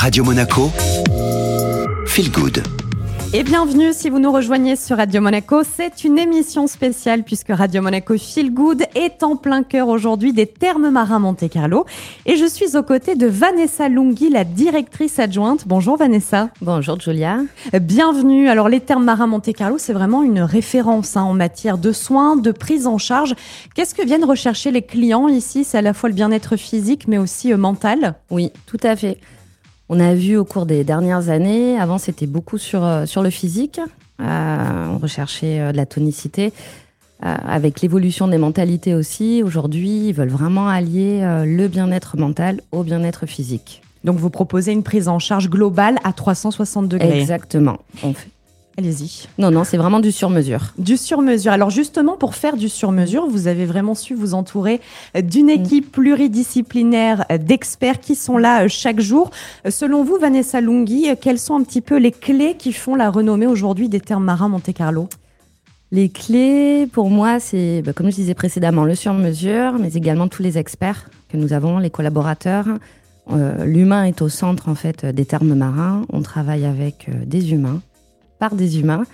Radio Monaco, Feel Good. Et bienvenue si vous nous rejoignez sur Radio Monaco. C'est une émission spéciale puisque Radio Monaco Feel Good est en plein cœur aujourd'hui des thermes marins Monte Carlo. Et je suis aux côtés de Vanessa Lunghi, la directrice adjointe. Bonjour Vanessa. Bonjour Julia. Bienvenue. Alors les thermes marins Monte Carlo, c'est vraiment une référence hein, en matière de soins, de prise en charge. Qu'est-ce que viennent rechercher les clients ici? C'est à la fois le bien-être physique mais aussi euh, mental? Oui, tout à fait. On a vu au cours des dernières années, avant c'était beaucoup sur, euh, sur le physique, euh, on recherchait euh, de la tonicité. avec l'évolution des mentalités aussi, aujourd'hui, ils veulent vraiment allier le bien-être mental au bien-être physique. Donc vous proposez une prise en charge globale à 360 degrés. Exactement. On fait, Allez-y. Non, non, c'est vraiment du sur-mesure. Du sur-mesure. Alors justement, pour faire du sur-mesure, vous avez vraiment su vous entourer d'une mm. équipe pluridisciplinaire d'experts qui sont là euh, chaque jour. Selon vous, Vanessa Lunghi, quelles sont un petit peu les clés qui font la renommée aujourd'hui des termes marins Monte-Carlo Les clés, pour moi, c'est, bah, comme je disais précédemment, le sur-mesure, mais également tous les experts que nous avons, les collaborateurs. Euh, l'humain est au centre en fait des termes marins. On travaille avec euh, des humains par des humains.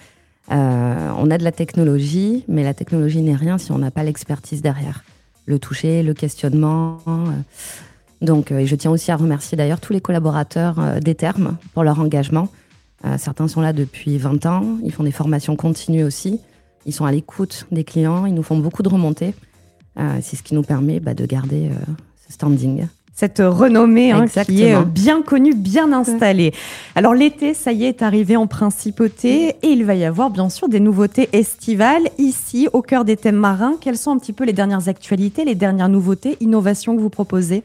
Euh, on a de la technologie, mais la technologie n'est rien si on n'a pas l'expertise derrière. Le toucher, le questionnement. Euh. Donc, euh, et je tiens aussi à remercier d'ailleurs tous les collaborateurs des termes pour leur engagement. certains sont là depuis 20 ans, ils font des formations continues aussi, ils sont à l'écoute des clients, ils nous font beaucoup de remontées. C'est ce qui nous permet bah, de garder ce standing cette renommée hein, qui est euh, bien connue, bien installée. Alors l'été, ça y est, est arrivé en principauté et il va y avoir bien sûr des nouveautés estivales ici au cœur des thèmes marins. Quelles sont un petit peu les dernières actualités, les dernières nouveautés, innovations que vous proposez?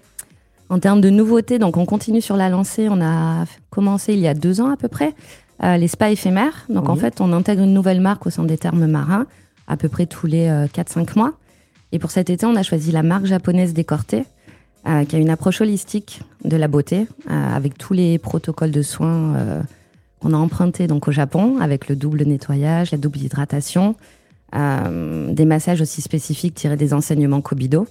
En termes de nouveautés, donc on continue sur la lancée. On a commencé il y a deux ans à peu près euh, les spas éphémères. Donc en fait, on intègre une nouvelle marque au sein des termes marins à peu près tous les 4-5 euh, mois. Et pour cet été, on a choisi la marque japonaise Décorté euh, qui a une approche holistique de la beauté, euh, avec tous les protocoles de soins euh, qu'on a empruntés donc au Japon, avec le double nettoyage, la double hydratation, des massages aussi spécifiques tirés des enseignements Kobido.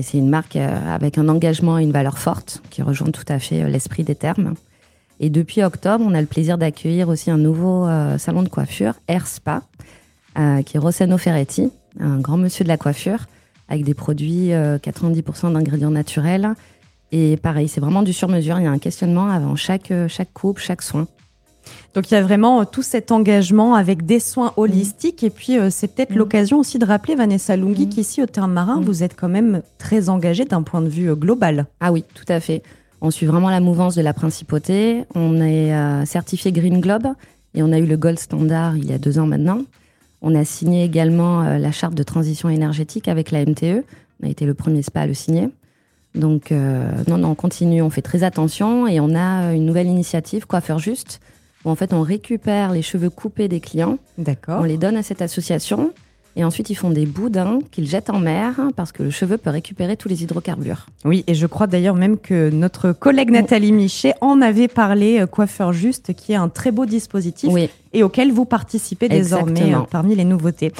c'est une marque avec un engagement et une valeur forte qui rejoint tout à fait l'esprit des termes. Et depuis octobre, on a le plaisir d'accueillir aussi un nouveau salon de coiffure, Air Spa, qui est Rossano Ferretti, un grand monsieur de la coiffure, avec des produits 90% euh, d'ingrédients naturels. Et pareil, c'est vraiment du sur-mesure. Il y a un questionnement avant chaque, euh, chaque coupe, chaque soin. Donc il y a vraiment euh, tout cet engagement avec des soins holistiques. Et puis c'est peut-être mm. l'occasion aussi de rappeler, Vanessa Lunghi, mm. qu'ici au Terme Marin, mm. vous êtes quand même très engagée d'un point de vue global. Ah oui, tout à fait. On suit vraiment la mouvance de la principauté. On est certifié Green Globe et on a eu le Gold Standard il y a deux ans maintenant. On a signé également euh, la charte de transition énergétique avec la MTE. On a été le premier spa à le signer. Donc, euh, non, non, on continue, on fait très attention et on a une nouvelle initiative, Coiffeur Juste, où en fait on récupère les cheveux coupés des clients. D'accord. On les donne à cette association et ensuite, ils font des boudins qu'ils jettent en mer parce que le cheveu peut récupérer tous les hydrocarbures. Oui, et je crois d'ailleurs même que notre collègue Nathalie Michet en avait parlé, euh, Coiffeur Juste, qui est un très beau dispositif et auquel vous participez désormais euh, parmi les nouveautés.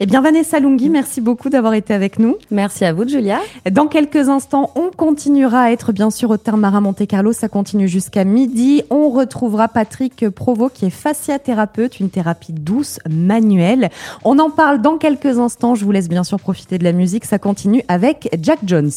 Eh bien, Vanessa Lunghi, merci beaucoup d'avoir été avec nous. Merci à vous, Julia. Dans quelques instants, on continuera à être bien sûr au terme Marin Monte Carlo. Ça continue jusqu'à midi. On retrouvera Patrick Provo, qui est fasciathérapeute, une thérapie douce, manuelle. On en parle dans quelques instants. Je vous laisse bien sûr profiter de la musique. Ça continue avec Jack Jones.